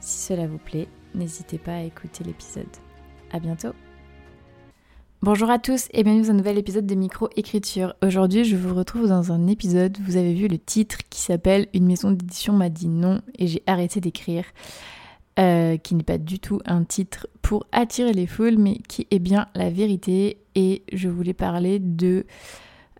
Si cela vous plaît, n'hésitez pas à écouter l'épisode. À bientôt Bonjour à tous et bienvenue dans un nouvel épisode de Micro-Écriture. Aujourd'hui, je vous retrouve dans un épisode, vous avez vu le titre qui s'appelle Une maison d'édition m'a dit non et j'ai arrêté d'écrire. Euh, qui n'est pas du tout un titre pour attirer les foules, mais qui est bien la vérité. Et je voulais parler de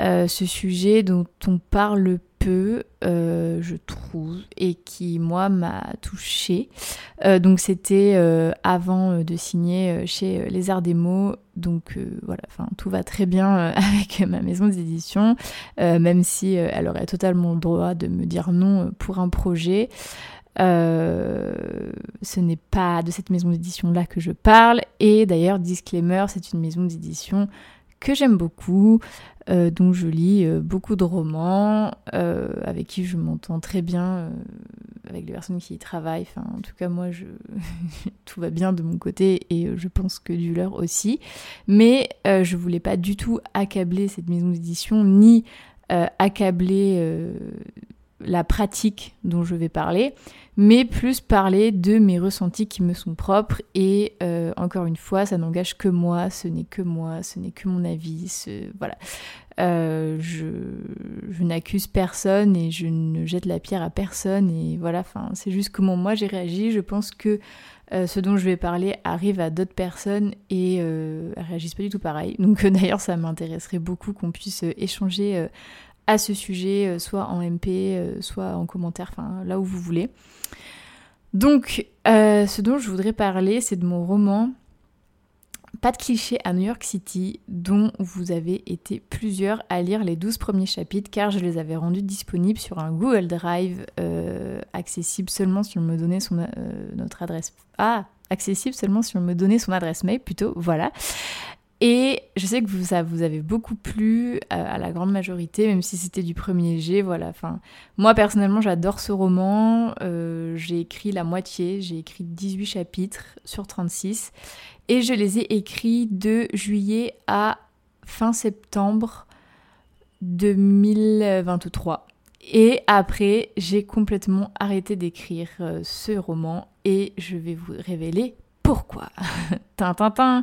euh, ce sujet dont on parle euh, je trouve, et qui, moi, m'a touchée. Euh, donc, c'était avant de signer chez Les Arts des Mots. Donc, voilà, enfin, tout va très bien avec ma maison d'édition, même si elle aurait totalement le droit de me dire non pour un projet. ce n'est pas de cette maison d'édition là que je parle. Et d'ailleurs, disclaimer, c'est une maison d'édition que j'aime beaucoup, euh, dont je lis euh, beaucoup de romans, euh, avec qui je m'entends très bien, avec les personnes qui y travaillent. En tout cas, moi, tout va bien de mon côté et je pense que du leur aussi. Mais je voulais pas du tout accabler cette maison d'édition, ni accabler la pratique dont je vais parler, mais plus parler de mes ressentis qui me sont propres. Et euh, encore une fois, ça n'engage que moi, ce n'est que moi, ce n'est que mon avis. Ce, voilà. Euh, je, n'accuse personne et je ne jette la pierre à personne. Et voilà, c'est juste comment moi j'ai réagi. Je pense que euh, ce dont je vais parler arrive à d'autres personnes et euh, réagissent pas du tout pareil. Donc d'ailleurs, ça m'intéresserait beaucoup qu'on puisse échanger à ce sujet, euh, soit en MP, euh, soit en commentaire, enfin là où vous voulez. Donc, euh, ce dont je voudrais parler, c'est de mon roman Pas de clichés à New York City, dont vous avez été plusieurs à lire les 12 premiers chapitres, car je les avais rendus disponibles sur un Google Drive accessible seulement si on me donnait son, notre adresse. Ah, accessible seulement si on me donnait son adresse mail, plutôt, voilà. Et je sais que vous, ça vous avez beaucoup plu euh, à, la grande majorité, même si c'était du premier jet. Voilà. Enfin, moi personnellement, j'adore ce roman. Euh, j'ai écrit la moitié. J'ai écrit 18 chapitres sur 36. Et je les ai écrits de juillet à fin septembre 2023. Et après, j'ai complètement arrêté d'écrire euh, ce roman et je vais vous révéler pourquoi. Tintin.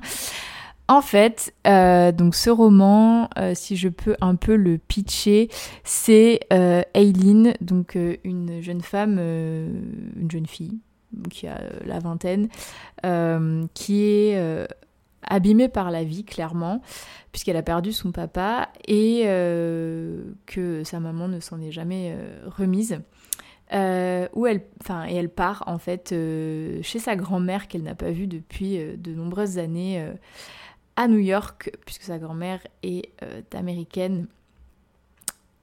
En fait, euh, donc ce roman, euh, si je peux un peu le pitcher, c'est euh, Aileen, donc une jeune femme, une jeune fille qui a la vingtaine, qui est abîmée par la vie clairement, puisqu'elle a perdu son papa et que sa maman ne s'en est jamais remise. elle, enfin, et elle part en fait chez sa grand-mère qu'elle n'a pas vue depuis de nombreuses années à New York, puisque sa grand-mère est euh, américaine.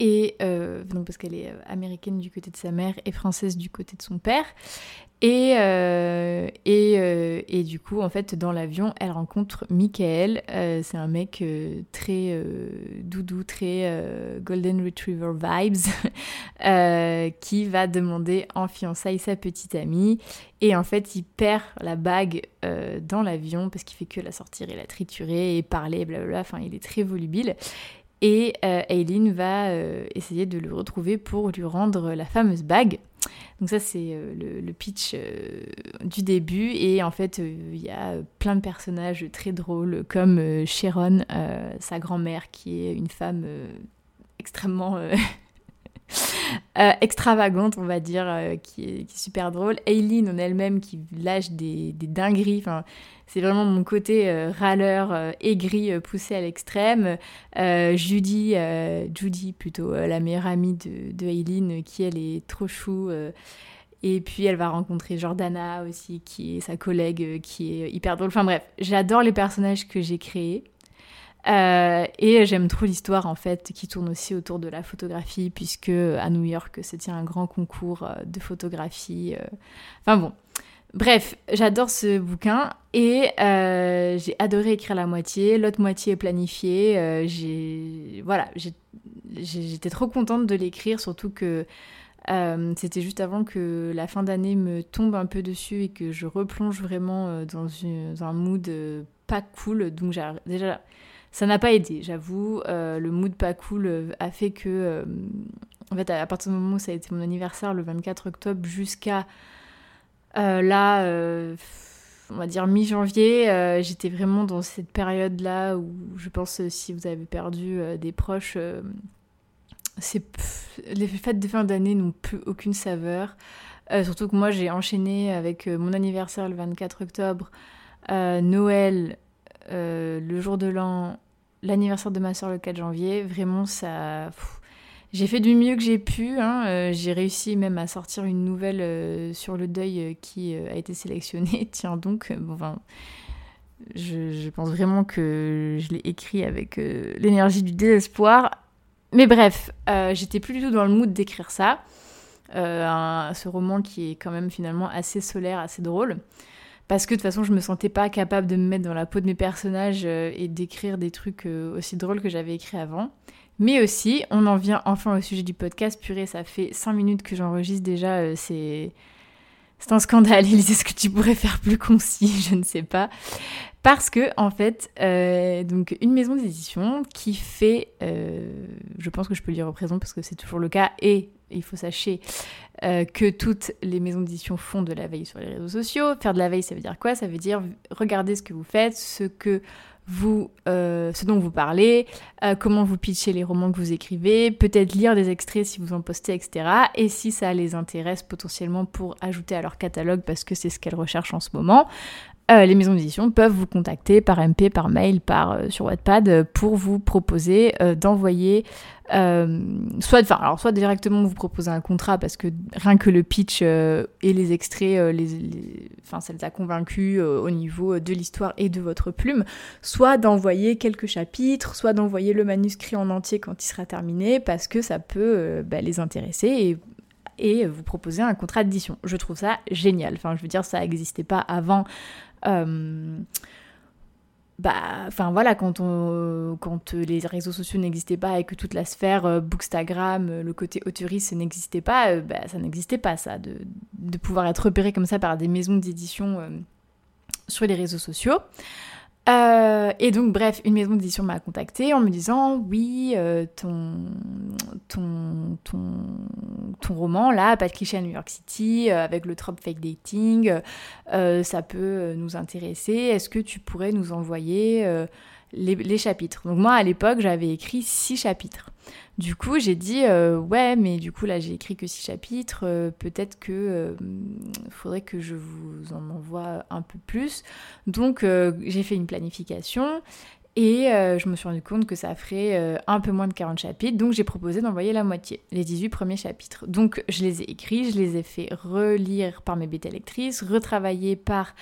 Et euh, donc parce qu'elle est euh, américaine du côté de sa mère et française du côté de son père. Et, et, et, du coup, en fait, dans l'avion, elle rencontre Michael. c'est un mec très doudou, très Golden Retriever vibes, qui va demander en fiançailles sa petite amie. Et en fait, il perd la bague dans l'avion parce qu'il fait que la sortir et la triturer et parler, blablabla. Enfin, il est très volubile. Et euh, Aileen va euh, essayer de le retrouver pour lui rendre la fameuse bague. Donc ça c'est euh, le, pitch du début et en fait il y a plein de personnages très drôles comme Sharon, sa grand-mère qui est une femme extrêmement extravagante on va dire, qui est, super drôle. Aileen en elle-même qui lâche des, dingueries, enfin c'est vraiment mon côté euh, râleur, euh, aigri, euh, poussé à l'extrême. Judy, Judy plutôt, la meilleure amie de, de Aileen, qui elle est trop chou. et puis elle va rencontrer Jordana aussi, qui est sa collègue, qui est hyper drôle. Enfin bref, j'adore les personnages que j'ai créés. Et j'aime trop l'histoire en fait qui tourne aussi autour de la photographie puisque à New York se tient un grand concours de photographie. Enfin bon, Bref, j'adore ce bouquin et euh, j'ai adoré écrire la moitié. L'autre moitié est planifiée. Euh, j'ai voilà, j'étais trop contente de l'écrire, surtout que euh, c'était juste avant que la fin d'année me tombe un peu dessus et que je replonge vraiment dans, un mood pas cool. Donc déjà, ça n'a pas aidé, j'avoue. le mood pas cool a fait que, en fait, à partir du moment où ça a été mon anniversaire, le 24 octobre, jusqu'à euh, là, euh, on va dire mi-janvier, euh, j'étais vraiment dans cette période-là où je pense si vous avez perdu des proches, les fêtes de fin d'année n'ont plus aucune saveur. surtout que moi j'ai enchaîné avec mon anniversaire le 24 octobre, Noël, le jour de l'an, l'anniversaire de ma soeur le 4 janvier. Vraiment ça... J'ai fait du mieux que j'ai pu. Hein. Euh, j'ai réussi même à sortir une nouvelle euh, sur le deuil euh, qui a été sélectionnée. Tiens donc, enfin, je, pense vraiment que je l'ai écrit avec l'énergie du désespoir. Mais bref, j'étais plus du tout dans le mood d'écrire ça. ce roman qui est quand même finalement assez solaire, assez drôle. Parce que de toute façon, je me sentais pas capable de me mettre dans la peau de mes personnages et d'écrire des trucs aussi drôles que j'avais écrits avant. Mais aussi, on en vient enfin au sujet du podcast. Purée, ça fait 5 minutes que j'enregistre déjà. Euh, c'est. C'est un scandale, Elise. Est-ce que tu pourrais faire plus concis Je ne sais pas. Parce que, en fait, euh, donc une maison d'édition qui fait, euh, je pense que je peux au présent parce que c'est toujours le cas, et il faut sachez que toutes les maisons d'édition font de la veille sur les réseaux sociaux. Faire de la veille, ça veut dire quoi? Ça veut dire regarder ce que vous faites, ce que vous, euh, ce dont vous parlez, euh, comment vous pitchez les romans que vous écrivez, peut-être lire des extraits si vous en postez, etc. Et si ça les intéresse potentiellement pour ajouter à leur catalogue parce que c'est ce qu'elles recherchent en ce moment, euh, les maisons d'édition peuvent vous contacter par MP, par mail, par euh, sur Wattpad euh, pour vous proposer d'envoyer soit soit directement vous proposer un contrat parce que rien que le pitch et les extraits enfin ça les a convaincus au niveau de l'histoire et de votre plume, soit d'envoyer quelques chapitres, soit d'envoyer le manuscrit en entier quand il sera terminé parce que ça peut bah, les intéresser et et vous proposer un contrat d'édition. Je trouve ça génial. Enfin, je veux dire, ça n'existait pas avant bah, enfin voilà, quand, on, quand les réseaux sociaux n'existaient pas et que toute la sphère euh, Bookstagram, euh, le côté autoriste n'existait pas, bah, ça n'existait pas ça, de, de, pouvoir être repéré comme ça par des maisons d'édition sur les réseaux sociaux. Euh, et donc, bref, une maison d'édition m'a contacté en me disant Oui, euh, ton, ton, ton, ton, roman, là, cliché à New York City, euh, avec le trope fake dating, ça peut nous intéresser. Est-ce que tu pourrais nous envoyer les, chapitres. Donc moi à l'époque j'avais écrit six chapitres. Du coup j'ai dit euh, ouais mais du coup là j'ai écrit que six chapitres, euh, peut-être que euh, faudrait que je vous en envoie un peu plus. Donc j'ai fait une planification et je me suis rendu compte que ça ferait un peu moins de 40 chapitres, donc j'ai proposé d'envoyer la moitié, les 18 premiers chapitres. Donc je les ai écrits, je les ai fait relire par mes bêta lectrices, retravailler par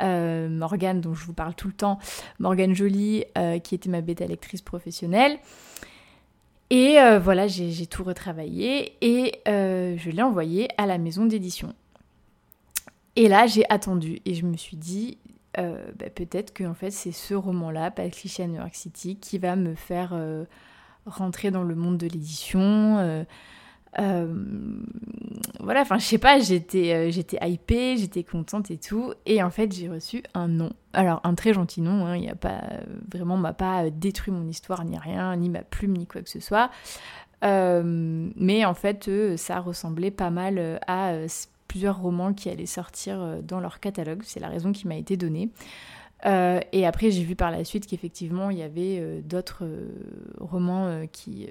euh, Morgane, dont je vous parle tout le temps, Morgane Jolie, euh, qui était ma bêta lectrice professionnelle. Et euh, voilà, j'ai tout retravaillé et je l'ai envoyé à la maison d'édition. Et là, j'ai attendu et je me suis dit, bah, peut-être que en fait, c'est ce roman-là, Pas cliché à New York City, qui va me faire rentrer dans le monde de l'édition. Voilà, enfin, je sais pas, j'étais, euh, j'étais hypée, j'étais contente et tout. Et en fait, j'ai reçu un nom. Alors, un très gentil nom, hein, il y a pas, vraiment, m'a pas détruit mon histoire, ni rien, ni ma plume, ni quoi que ce soit. Euh, mais en fait, ça ressemblait pas mal à plusieurs romans qui allaient sortir dans leur catalogue. C'est la raison qui m'a été donnée. Euh, et après, j'ai vu par la suite qu'effectivement, il y avait euh, d'autres euh, romans qui,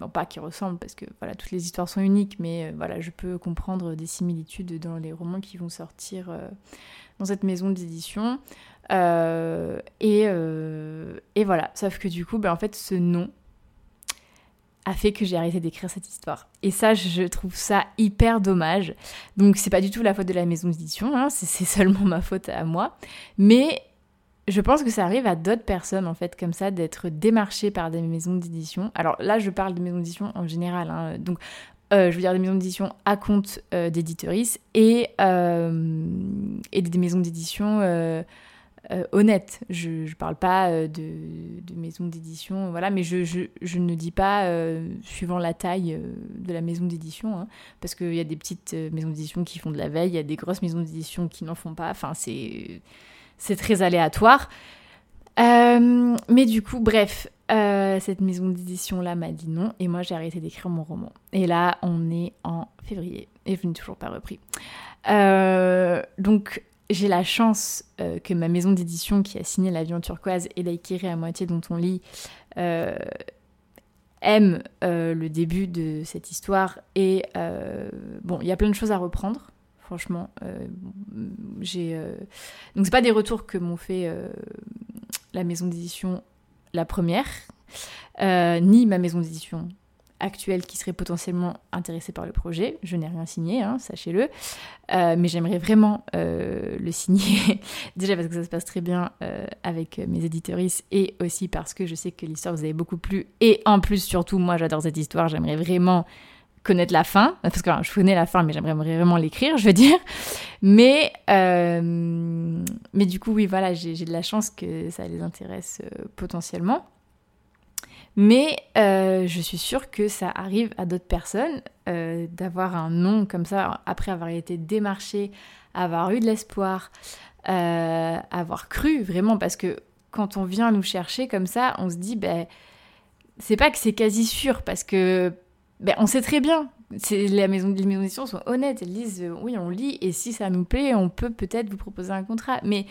bon, pas qui ressemblent, parce que voilà, toutes les histoires sont uniques, mais voilà, je peux comprendre des similitudes dans les romans qui vont sortir dans cette maison d'édition. Et, et, voilà, sauf que du coup, ben, en fait, ce nom a fait que j'ai arrêté d'écrire cette histoire. Et ça, je trouve ça hyper dommage. Donc, c'est pas du tout la faute de la maison d'édition, hein, c'est seulement ma faute à moi. Mais je pense que ça arrive à d'autres personnes, en fait, comme ça, d'être démarchées par des maisons d'édition. Alors là, je parle de maisons d'édition en général. Hein. Donc, je veux dire des maisons d'édition à compte d'éditeurices et, et des maisons d'édition euh, honnête. Je ne parle pas euh, de, de maison d'édition, voilà, mais je, je, ne dis pas euh, suivant la taille de la maison d'édition, hein, parce qu'il y a des petites maisons d'édition qui font de la veille, il y a des grosses maisons d'édition qui n'en font pas, enfin c'est, c'est très aléatoire. mais du coup, bref, cette maison d'édition-là m'a dit non, et moi j'ai arrêté d'écrire mon roman. Et là, on est en février, et je n'ai toujours pas repris. donc j'ai la chance euh, que ma maison d'édition qui a signé L'avion turquoise et l'Aikiri à moitié dont on lit euh, aime euh, le début de cette histoire et bon il y a plein de choses à reprendre franchement j'ai donc c'est pas des retours que m'ont fait la maison d'édition la première ni ma maison d'édition actuel qui serait potentiellement intéressé par le projet. Je n'ai rien signé, hein, sachez-le. Euh, mais j'aimerais vraiment euh, le signer. Déjà parce que ça se passe très bien euh, avec mes éditeuristes et aussi parce que je sais que l'histoire vous avait beaucoup plu. Et en plus, surtout, moi j'adore cette histoire. J'aimerais vraiment connaître la fin. Parce que je connais la fin, mais j'aimerais vraiment l'écrire, je veux dire. Mais, mais du coup, oui, voilà, j'ai de la chance que ça les intéresse potentiellement. Mais euh, je suis sûre que ça arrive à d'autres personnes euh, d'avoir un nom comme ça après avoir été démarché, avoir eu de l'espoir, euh, avoir cru vraiment parce que quand on vient nous chercher comme ça, on se dit ben c'est pas que c'est quasi sûr parce que ben, on sait très bien. Les maisons d'édition sont honnêtes, elles disent oui on lit et si ça nous plaît on peut peut-être vous proposer un contrat. Mais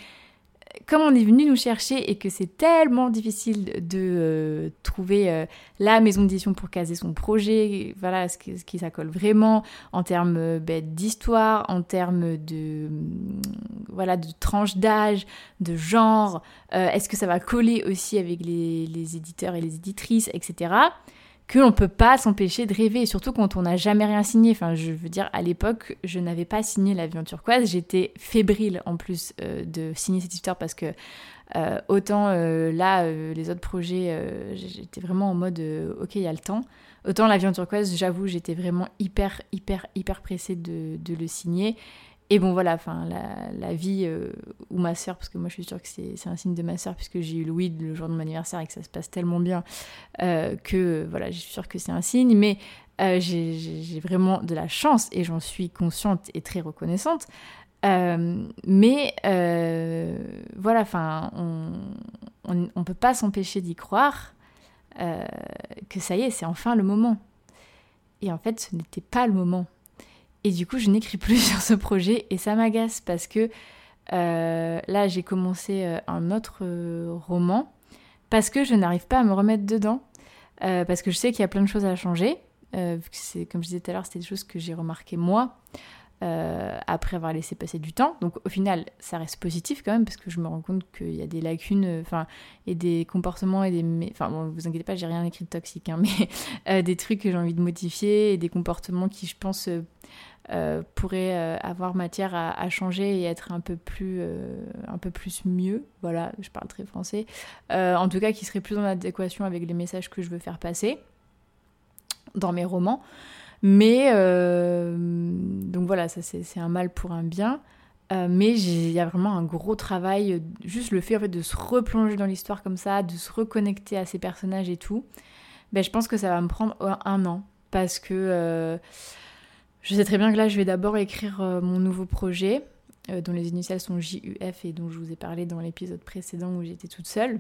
comme on est venu nous chercher et que c'est tellement difficile de euh, trouver euh, la maison d'édition pour caser son projet, voilà, ce qui, ce qui ça colle vraiment en termes euh, ben, d'histoire, en termes de, mm, voilà, de tranche d'âge, de genre, est-ce que ça va coller aussi avec les, les éditeurs et les éditrices, etc qu'on ne peut pas s'empêcher de rêver, surtout quand on n'a jamais rien signé. Enfin, je veux dire, à l'époque, je n'avais pas signé l'avion turquoise, j'étais fébrile en plus euh, de signer cette histoire parce que euh, autant euh, là, les autres projets, j'étais vraiment en mode ok, il y a le temps. Autant l'avion turquoise, j'avoue, j'étais vraiment hyper, hyper, hyper pressée de, de le signer. Et bon, voilà, enfin, la, vie euh, ou ma sœur, parce que moi je suis sûre que c'est un signe de ma sœur, puisque j'ai eu le weed le jour de mon anniversaire et que ça se passe tellement bien euh, que voilà, je suis sûre que c'est un signe. Mais euh, j'ai vraiment de la chance et j'en suis consciente et très reconnaissante. mais voilà, enfin, on ne peut pas s'empêcher d'y croire que ça y est, c'est enfin le moment. Et en fait, ce n'était pas le moment. Et du coup, je n'écris plus sur ce projet et ça m'agace parce que euh, là, j'ai commencé euh, un autre euh, roman parce que je n'arrive pas à me remettre dedans. parce que je sais qu'il y a plein de choses à changer. comme je disais tout à l'heure, c'était des choses que j'ai remarquées moi. après avoir laissé passer du temps. Donc au final, ça reste positif quand même parce que je me rends compte qu'il y a des lacunes, et des comportements et des, enfin, bon, vous inquiétez pas, j'ai rien écrit de toxique, hein, mais des trucs que j'ai envie de modifier et des comportements qui, je pense, euh, pourrait euh, avoir matière à, changer et être un peu plus euh, un peu plus mieux. Voilà je parle très français. En tout cas qui serait plus en adéquation avec les messages que je veux faire passer dans mes romans. Mais donc voilà ça c'est un mal pour un bien. Mais il y a vraiment un gros travail juste le fait en fait de se replonger dans l'histoire comme ça de se reconnecter à ces personnages et tout. Ben, je pense que ça va me prendre un an. Parce que je sais très bien que là, je vais d'abord écrire euh, mon nouveau projet, euh, dont les initiales sont JUF et dont je vous ai parlé dans l'épisode précédent où j'étais toute seule,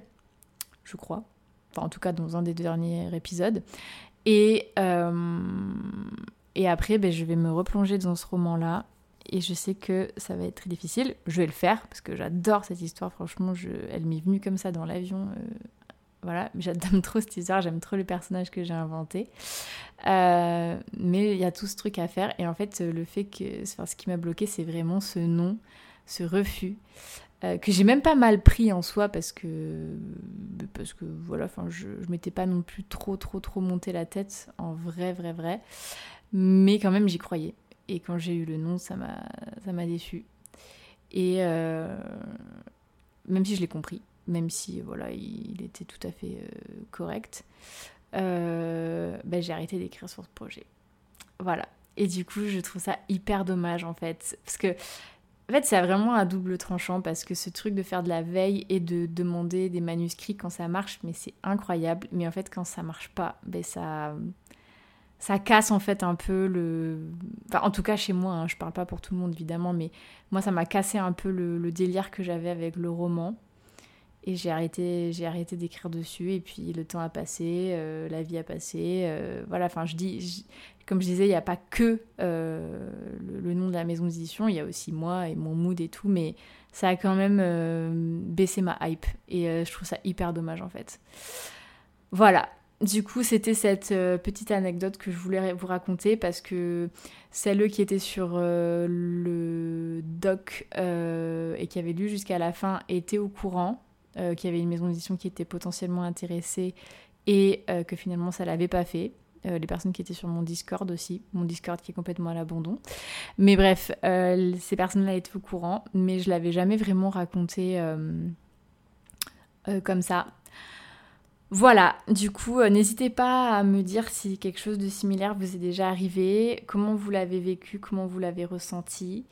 je crois. Enfin, en tout cas, dans un des derniers épisodes. Et, euh, après, ben, je vais me replonger dans ce roman-là. Et je sais que ça va être très difficile. Je vais le faire parce que j'adore cette histoire. Franchement, je, elle m'est venue comme ça dans l'avion voilà, j'aime trop cette histoire, j'aime trop le personnage que j'ai inventé. Euh, mais il y a tout ce truc à faire. Et en fait, le fait que. Ce qui m'a bloqué, c'est vraiment ce non, ce refus. Euh, que j'ai même pas mal pris en soi parce que parce que voilà enfin je, je m'étais pas non plus trop trop trop monté la tête en vrai vrai vrai mais quand même j'y croyais et quand j'ai eu le non ça m'a déçu et euh, même si je l'ai compris même si voilà, il était tout à fait euh, correct, euh, ben, j'ai arrêté d'écrire sur ce projet. voilà. Et du coup, je trouve ça hyper dommage en fait. Parce que, en fait, c'est vraiment un double tranchant parce que ce truc de faire de la veille et de demander des manuscrits quand ça marche, mais c'est incroyable. Mais en fait, quand ça marche pas, ben ça. Ça casse en fait un peu le. Enfin, en tout cas chez moi, hein, je parle pas pour tout le monde évidemment, mais moi ça m'a cassé un peu le délire que j'avais avec le roman. Et j'ai arrêté, j'ai arrêté d'écrire dessus. Et puis le temps a passé, euh, la vie a passé. Euh, voilà, enfin, je dis, comme je disais, il n'y a pas que euh, le, nom de la maison d'édition, il y a aussi moi et mon mood et tout. Mais ça a quand même baissé ma hype. Et je trouve ça hyper dommage en fait. Voilà. Du coup, c'était cette petite anecdote que je voulais vous raconter parce que celle qui était sur le doc et qui avait lu jusqu'à la fin était au courant euh, qu'il y avait une maison d'édition qui était potentiellement intéressée et euh, que finalement ça l'avait pas fait. Euh, les personnes qui étaient sur mon Discord aussi, mon Discord qui est complètement à l'abandon. Mais bref, ces personnes-là étaient au courant, mais je l'avais jamais vraiment raconté comme ça. Voilà, du coup, n'hésitez pas à me dire si quelque chose de similaire vous est déjà arrivé, comment vous l'avez vécu, comment vous l'avez ressenti.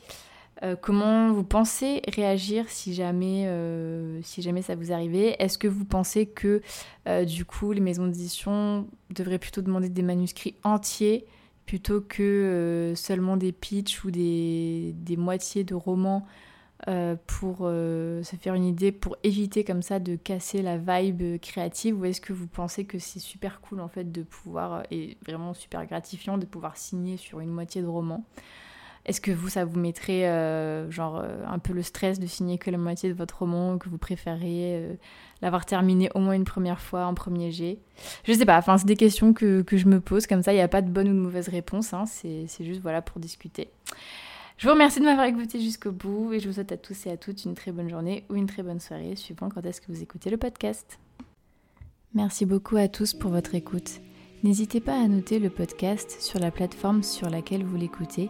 Euh, comment vous pensez réagir si jamais, euh, si jamais ça vous arrivait? Est-ce que vous pensez que euh, du coup les maisons d'édition devraient plutôt demander des manuscrits entiers plutôt que seulement des pitchs ou des, des moitiés de romans pour se faire une idée, pour éviter comme ça de casser la vibe créative? Ou est-ce que vous pensez que c'est super cool en fait de pouvoir, et vraiment super gratifiant de pouvoir signer sur une moitié de roman? Est-ce que vous, ça vous mettrait euh, genre euh, un peu le stress de signer que la moitié de votre roman, que vous préférez euh, l'avoir terminé au moins une première fois en premier jet? Je sais pas, enfin c'est des questions que, je me pose, comme ça il n'y a pas de bonne ou de mauvaise réponse, hein. c'est juste voilà pour discuter. Je vous remercie de m'avoir écouté jusqu'au bout et je vous souhaite à tous et à toutes une très bonne journée ou une très bonne soirée, suivant quand est-ce que vous écoutez le podcast. Merci beaucoup à tous pour votre écoute. N'hésitez pas à noter le podcast sur la plateforme sur laquelle vous l'écoutez